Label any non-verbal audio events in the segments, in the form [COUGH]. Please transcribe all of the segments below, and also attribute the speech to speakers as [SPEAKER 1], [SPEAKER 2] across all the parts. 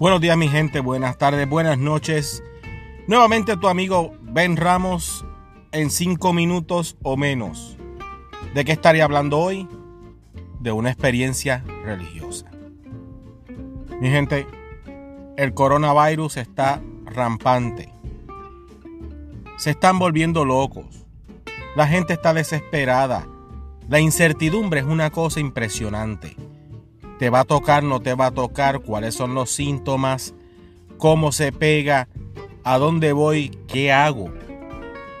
[SPEAKER 1] Buenos días mi gente, buenas tardes, buenas noches. Nuevamente tu amigo Ben Ramos en cinco minutos o menos. ¿De qué estaría hablando hoy? De una experiencia religiosa. Mi gente, el coronavirus está rampante. Se están volviendo locos. La gente está desesperada. La incertidumbre es una cosa impresionante te va a tocar, no te va a tocar, cuáles son los síntomas, cómo se pega, a dónde voy, qué hago.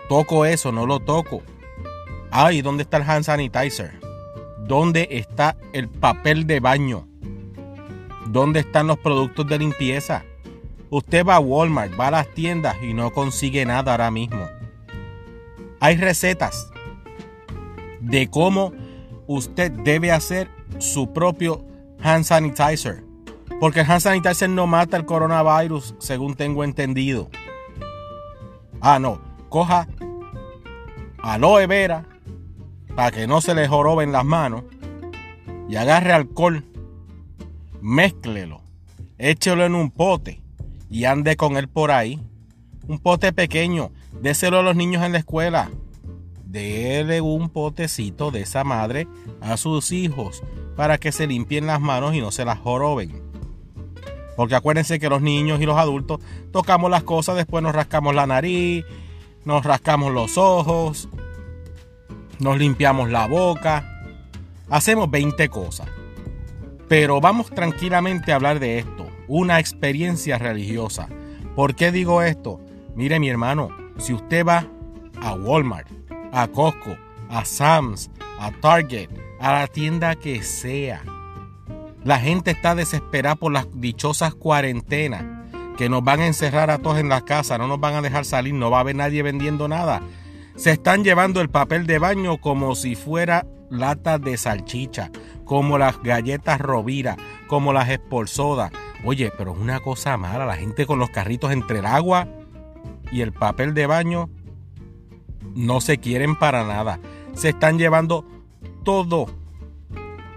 [SPEAKER 1] Toco eso, no lo toco. Ay, ¿dónde está el hand sanitizer? ¿Dónde está el papel de baño? ¿Dónde están los productos de limpieza? Usted va a Walmart, va a las tiendas y no consigue nada ahora mismo. Hay recetas de cómo usted debe hacer su propio hand sanitizer. Porque el hand sanitizer no mata el coronavirus, según tengo entendido. Ah, no. Coja aloe vera para que no se le joroben las manos y agarre alcohol, mézclelo, échelo en un pote y ande con él por ahí. Un pote pequeño, déselo a los niños en la escuela. Dele un potecito de esa madre a sus hijos para que se limpien las manos y no se las joroben. Porque acuérdense que los niños y los adultos tocamos las cosas, después nos rascamos la nariz, nos rascamos los ojos, nos limpiamos la boca, hacemos 20 cosas. Pero vamos tranquilamente a hablar de esto, una experiencia religiosa. ¿Por qué digo esto? Mire mi hermano, si usted va a Walmart, a Costco, a Sam's, a Target, a la tienda que sea. La gente está desesperada por las dichosas cuarentenas que nos van a encerrar a todos en la casa, no nos van a dejar salir, no va a haber nadie vendiendo nada. Se están llevando el papel de baño como si fuera lata de salchicha, como las galletas Rovira, como las espolsodas. Oye, pero es una cosa mala, la gente con los carritos entre el agua y el papel de baño no se quieren para nada. Se están llevando todo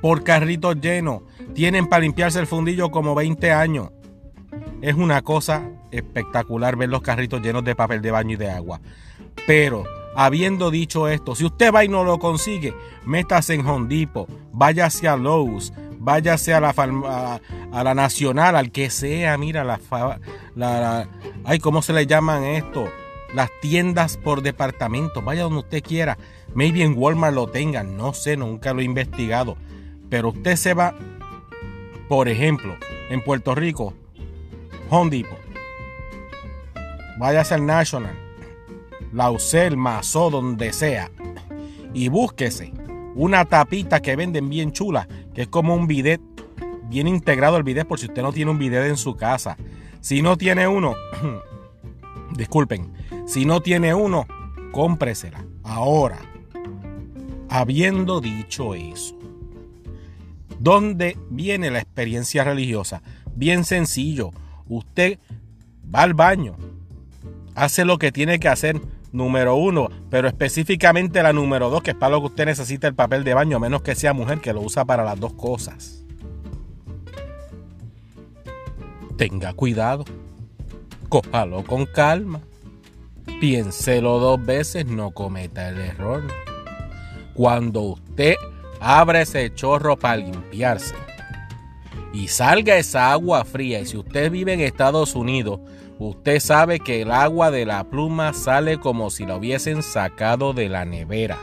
[SPEAKER 1] por carritos llenos. Tienen para limpiarse el fundillo como 20 años. Es una cosa espectacular ver los carritos llenos de papel de baño y de agua. Pero, habiendo dicho esto, si usted va y no lo consigue, métase en Hondipo, váyase a Lowe's, váyase a la, a, la Nacional, al que sea, mira, la, la, ay, ¿cómo se le llaman esto? Las tiendas por departamento, vaya donde usted quiera. Maybe en Walmart lo tengan, no sé, nunca lo he investigado. Pero usted se va, por ejemplo, en Puerto Rico, Home Depot. Váyase al National, la UCEL, Mazo, donde sea. Y búsquese una tapita que venden bien chula, que es como un bidet, bien integrado el bidet por si usted no tiene un bidet en su casa. Si no tiene uno, [CLEARS THROAT] disculpen, si no tiene uno, cómpresela ahora. Habiendo dicho eso, ¿dónde viene la experiencia religiosa? Bien sencillo, usted va al baño, hace lo que tiene que hacer, número uno, pero específicamente la número dos, que es para lo que usted necesita el papel de baño, a menos que sea mujer que lo usa para las dos cosas. Tenga cuidado, cójalo con calma, piénselo dos veces, no cometa el error. Cuando usted abre ese chorro para limpiarse y salga esa agua fría, y si usted vive en Estados Unidos, usted sabe que el agua de la pluma sale como si la hubiesen sacado de la nevera.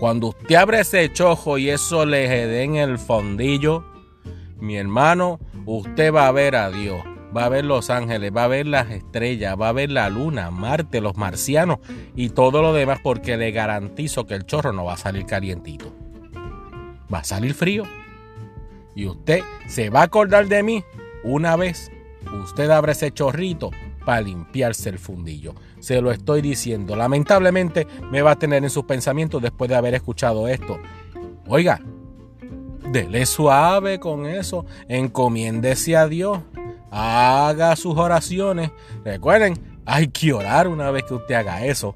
[SPEAKER 1] Cuando usted abre ese chojo y eso le dé en el fondillo, mi hermano, usted va a ver a Dios va a ver los ángeles, va a ver las estrellas, va a ver la luna, Marte, los marcianos y todo lo demás porque le garantizo que el chorro no va a salir calientito. Va a salir frío. Y usted se va a acordar de mí una vez usted abre ese chorrito para limpiarse el fundillo. Se lo estoy diciendo. Lamentablemente me va a tener en sus pensamientos después de haber escuchado esto. Oiga, dele suave con eso. Encomiéndese a Dios haga sus oraciones. Recuerden, hay que orar una vez que usted haga eso.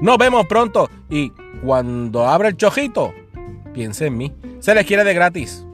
[SPEAKER 1] Nos vemos pronto y cuando abra el chojito, piense en mí. Se les quiere de gratis.